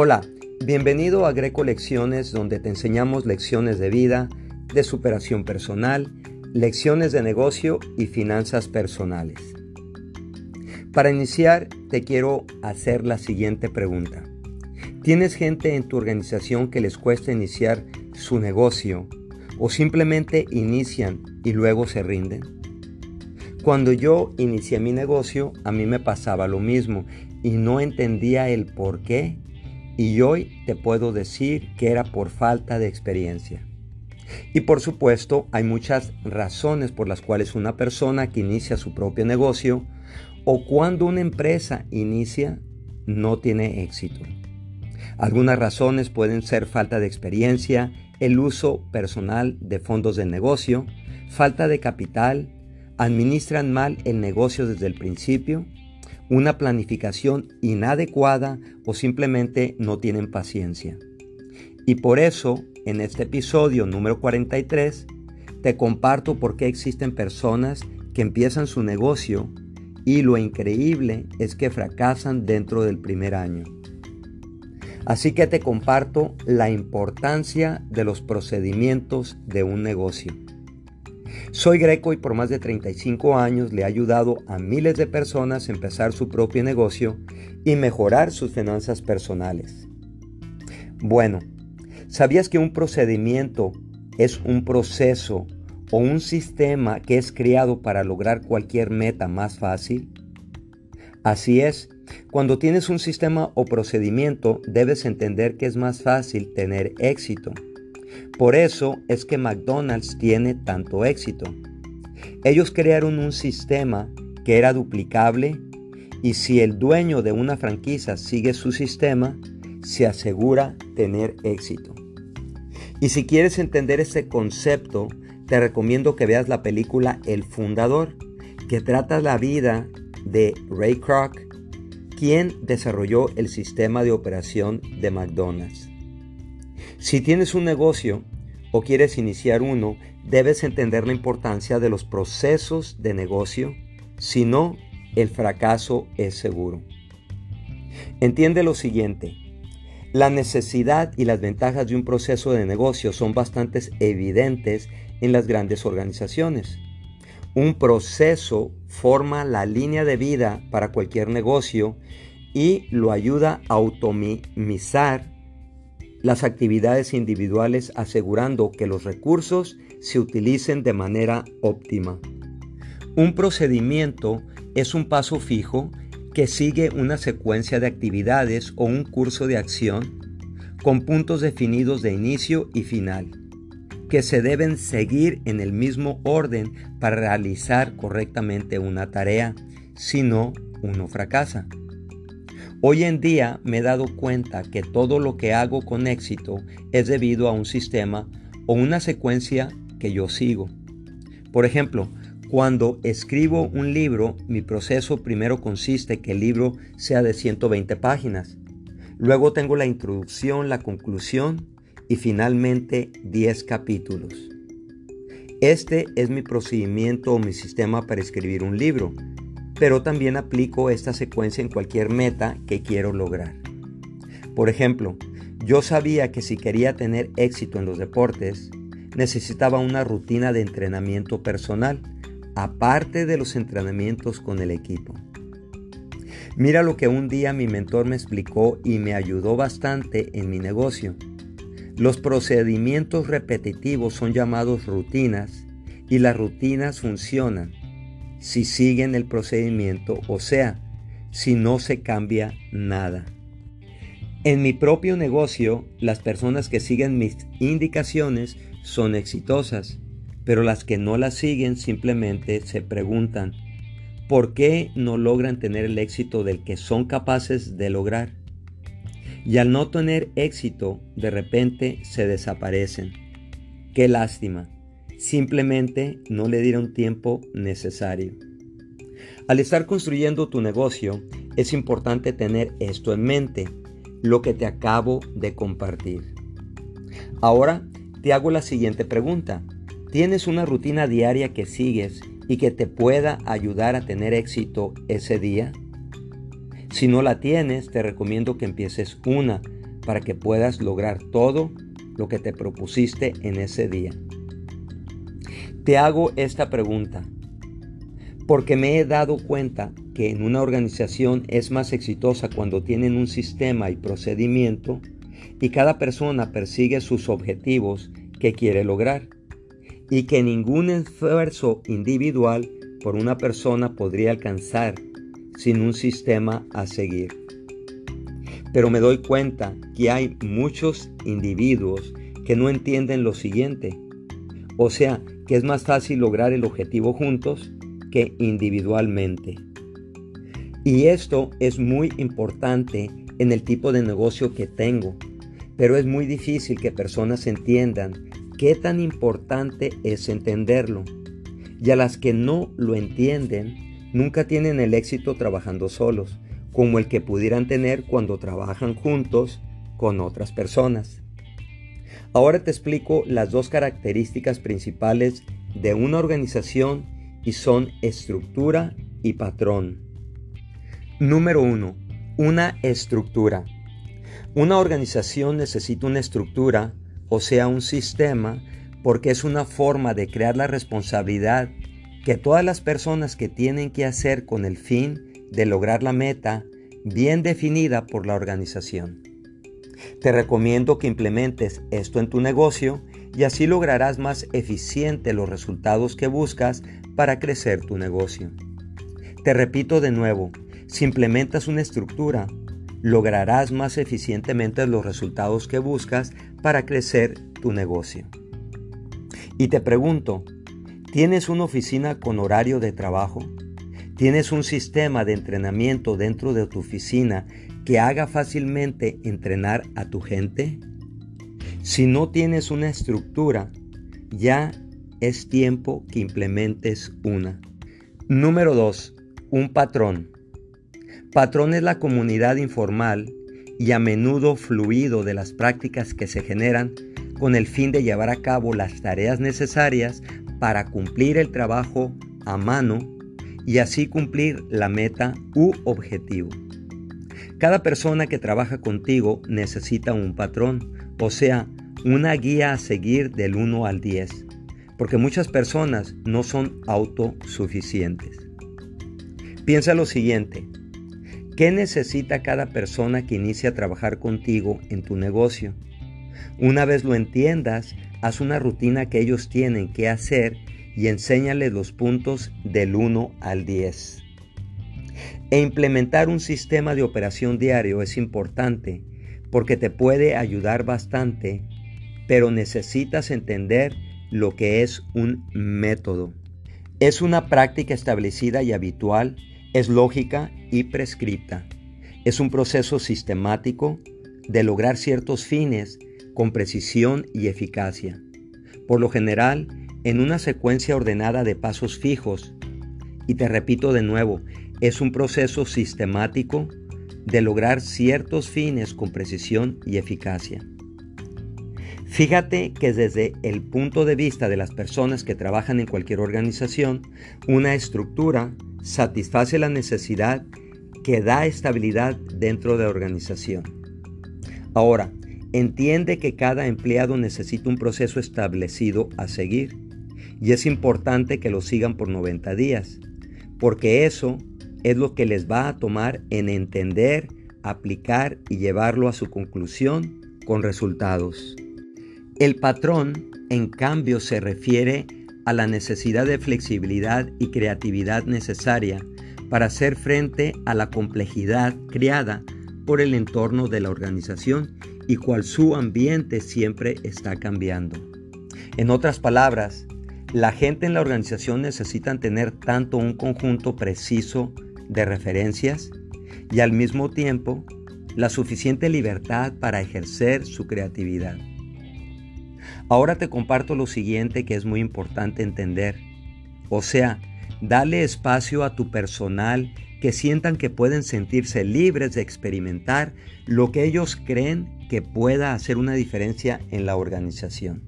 Hola, bienvenido a Greco Lecciones donde te enseñamos lecciones de vida, de superación personal, lecciones de negocio y finanzas personales. Para iniciar, te quiero hacer la siguiente pregunta. ¿Tienes gente en tu organización que les cuesta iniciar su negocio o simplemente inician y luego se rinden? Cuando yo inicié mi negocio, a mí me pasaba lo mismo y no entendía el por qué y hoy te puedo decir que era por falta de experiencia. Y por supuesto, hay muchas razones por las cuales una persona que inicia su propio negocio o cuando una empresa inicia no tiene éxito. Algunas razones pueden ser falta de experiencia, el uso personal de fondos de negocio, falta de capital, administran mal el negocio desde el principio, una planificación inadecuada o simplemente no tienen paciencia. Y por eso, en este episodio número 43, te comparto por qué existen personas que empiezan su negocio y lo increíble es que fracasan dentro del primer año. Así que te comparto la importancia de los procedimientos de un negocio. Soy Greco y por más de 35 años le he ayudado a miles de personas a empezar su propio negocio y mejorar sus finanzas personales. Bueno, ¿sabías que un procedimiento es un proceso o un sistema que es creado para lograr cualquier meta más fácil? Así es, cuando tienes un sistema o procedimiento debes entender que es más fácil tener éxito. Por eso es que McDonald's tiene tanto éxito. Ellos crearon un sistema que era duplicable y si el dueño de una franquicia sigue su sistema, se asegura tener éxito. Y si quieres entender este concepto, te recomiendo que veas la película El Fundador, que trata la vida de Ray Kroc, quien desarrolló el sistema de operación de McDonald's. Si tienes un negocio o quieres iniciar uno, debes entender la importancia de los procesos de negocio, si no, el fracaso es seguro. Entiende lo siguiente, la necesidad y las ventajas de un proceso de negocio son bastante evidentes en las grandes organizaciones. Un proceso forma la línea de vida para cualquier negocio y lo ayuda a automizar las actividades individuales asegurando que los recursos se utilicen de manera óptima. Un procedimiento es un paso fijo que sigue una secuencia de actividades o un curso de acción con puntos definidos de inicio y final, que se deben seguir en el mismo orden para realizar correctamente una tarea, si no, uno fracasa. Hoy en día me he dado cuenta que todo lo que hago con éxito es debido a un sistema o una secuencia que yo sigo. Por ejemplo, cuando escribo un libro, mi proceso primero consiste que el libro sea de 120 páginas. Luego tengo la introducción, la conclusión y finalmente 10 capítulos. Este es mi procedimiento o mi sistema para escribir un libro pero también aplico esta secuencia en cualquier meta que quiero lograr. Por ejemplo, yo sabía que si quería tener éxito en los deportes, necesitaba una rutina de entrenamiento personal, aparte de los entrenamientos con el equipo. Mira lo que un día mi mentor me explicó y me ayudó bastante en mi negocio. Los procedimientos repetitivos son llamados rutinas y las rutinas funcionan si siguen el procedimiento, o sea, si no se cambia nada. En mi propio negocio, las personas que siguen mis indicaciones son exitosas, pero las que no las siguen simplemente se preguntan, ¿por qué no logran tener el éxito del que son capaces de lograr? Y al no tener éxito, de repente se desaparecen. Qué lástima simplemente no le dieron tiempo necesario. Al estar construyendo tu negocio, es importante tener esto en mente, lo que te acabo de compartir. Ahora te hago la siguiente pregunta. ¿Tienes una rutina diaria que sigues y que te pueda ayudar a tener éxito ese día? Si no la tienes, te recomiendo que empieces una, para que puedas lograr todo lo que te propusiste en ese día. Te hago esta pregunta porque me he dado cuenta que en una organización es más exitosa cuando tienen un sistema y procedimiento y cada persona persigue sus objetivos que quiere lograr y que ningún esfuerzo individual por una persona podría alcanzar sin un sistema a seguir. Pero me doy cuenta que hay muchos individuos que no entienden lo siguiente. O sea, que es más fácil lograr el objetivo juntos que individualmente. Y esto es muy importante en el tipo de negocio que tengo, pero es muy difícil que personas entiendan qué tan importante es entenderlo. Y a las que no lo entienden, nunca tienen el éxito trabajando solos, como el que pudieran tener cuando trabajan juntos con otras personas. Ahora te explico las dos características principales de una organización y son estructura y patrón. Número 1. Una estructura. Una organización necesita una estructura, o sea, un sistema, porque es una forma de crear la responsabilidad que todas las personas que tienen que hacer con el fin de lograr la meta bien definida por la organización. Te recomiendo que implementes esto en tu negocio y así lograrás más eficiente los resultados que buscas para crecer tu negocio. Te repito de nuevo, si implementas una estructura, lograrás más eficientemente los resultados que buscas para crecer tu negocio. Y te pregunto, ¿tienes una oficina con horario de trabajo? ¿Tienes un sistema de entrenamiento dentro de tu oficina que haga fácilmente entrenar a tu gente? Si no tienes una estructura, ya es tiempo que implementes una. Número 2. Un patrón. Patrón es la comunidad informal y a menudo fluido de las prácticas que se generan con el fin de llevar a cabo las tareas necesarias para cumplir el trabajo a mano y así cumplir la meta u objetivo. Cada persona que trabaja contigo necesita un patrón, o sea, una guía a seguir del 1 al 10, porque muchas personas no son autosuficientes. Piensa lo siguiente, ¿qué necesita cada persona que inicia a trabajar contigo en tu negocio? Una vez lo entiendas, haz una rutina que ellos tienen que hacer y enséñales los puntos del 1 al 10. E implementar un sistema de operación diario es importante porque te puede ayudar bastante pero necesitas entender lo que es un método. Es una práctica establecida y habitual, es lógica y prescripta. Es un proceso sistemático de lograr ciertos fines con precisión y eficacia. Por lo general, en una secuencia ordenada de pasos fijos. Y te repito de nuevo, es un proceso sistemático de lograr ciertos fines con precisión y eficacia. Fíjate que desde el punto de vista de las personas que trabajan en cualquier organización, una estructura satisface la necesidad que da estabilidad dentro de la organización. Ahora, entiende que cada empleado necesita un proceso establecido a seguir y es importante que lo sigan por 90 días, porque eso es lo que les va a tomar en entender, aplicar y llevarlo a su conclusión con resultados. El patrón, en cambio, se refiere a la necesidad de flexibilidad y creatividad necesaria para hacer frente a la complejidad creada por el entorno de la organización y cual su ambiente siempre está cambiando. En otras palabras, la gente en la organización necesita tener tanto un conjunto preciso de referencias y al mismo tiempo la suficiente libertad para ejercer su creatividad. Ahora te comparto lo siguiente que es muy importante entender. O sea, dale espacio a tu personal que sientan que pueden sentirse libres de experimentar lo que ellos creen que pueda hacer una diferencia en la organización.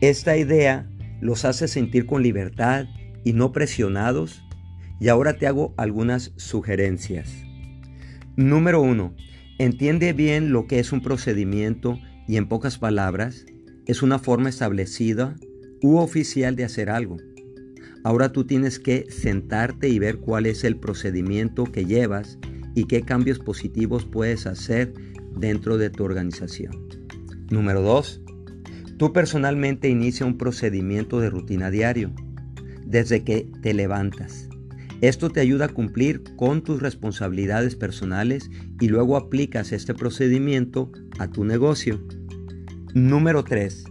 Esta idea los hace sentir con libertad y no presionados y ahora te hago algunas sugerencias. Número 1. Entiende bien lo que es un procedimiento y en pocas palabras, es una forma establecida u oficial de hacer algo. Ahora tú tienes que sentarte y ver cuál es el procedimiento que llevas y qué cambios positivos puedes hacer dentro de tu organización. Número 2. Tú personalmente inicia un procedimiento de rutina diario desde que te levantas. Esto te ayuda a cumplir con tus responsabilidades personales y luego aplicas este procedimiento a tu negocio. Número 3.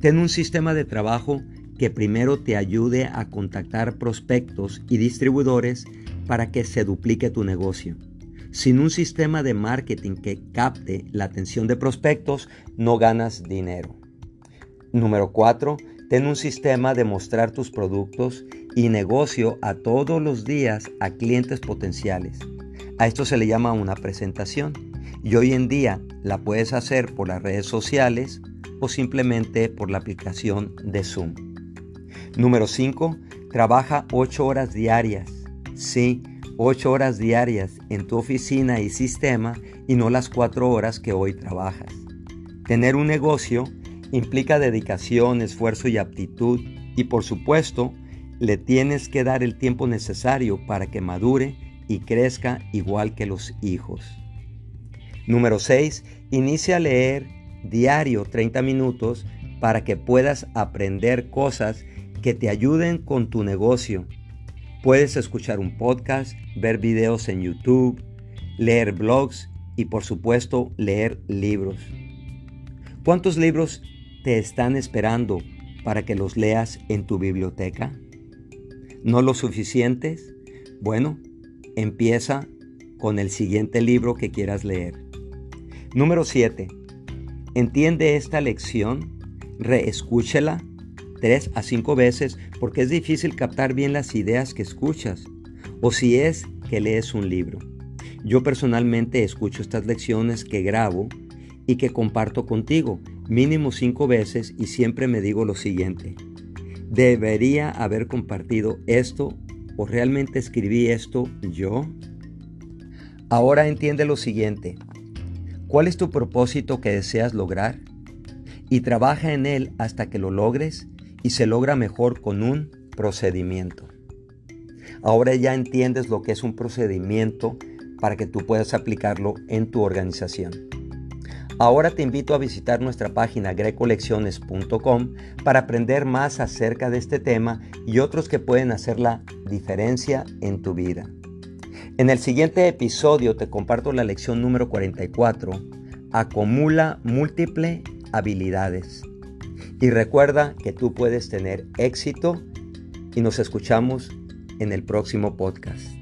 Ten un sistema de trabajo que primero te ayude a contactar prospectos y distribuidores para que se duplique tu negocio. Sin un sistema de marketing que capte la atención de prospectos, no ganas dinero. Número 4. Ten un sistema de mostrar tus productos y negocio a todos los días a clientes potenciales. A esto se le llama una presentación y hoy en día la puedes hacer por las redes sociales o simplemente por la aplicación de Zoom. Número 5. Trabaja 8 horas diarias. Sí, 8 horas diarias en tu oficina y sistema y no las 4 horas que hoy trabajas. Tener un negocio implica dedicación, esfuerzo y aptitud y por supuesto le tienes que dar el tiempo necesario para que madure y crezca igual que los hijos. Número 6. Inicia a leer diario 30 minutos para que puedas aprender cosas que te ayuden con tu negocio. Puedes escuchar un podcast, ver videos en YouTube, leer blogs y por supuesto leer libros. ¿Cuántos libros te están esperando para que los leas en tu biblioteca? ¿No los suficientes? Bueno, empieza con el siguiente libro que quieras leer. Número 7. Entiende esta lección, reescúchela tres a cinco veces porque es difícil captar bien las ideas que escuchas o si es que lees un libro. Yo personalmente escucho estas lecciones que grabo y que comparto contigo mínimo cinco veces y siempre me digo lo siguiente. ¿Debería haber compartido esto o realmente escribí esto yo? Ahora entiende lo siguiente. ¿Cuál es tu propósito que deseas lograr? Y trabaja en él hasta que lo logres y se logra mejor con un procedimiento. Ahora ya entiendes lo que es un procedimiento para que tú puedas aplicarlo en tu organización. Ahora te invito a visitar nuestra página grecolecciones.com para aprender más acerca de este tema y otros que pueden hacer la diferencia en tu vida. En el siguiente episodio te comparto la lección número 44, acumula múltiple habilidades. Y recuerda que tú puedes tener éxito y nos escuchamos en el próximo podcast.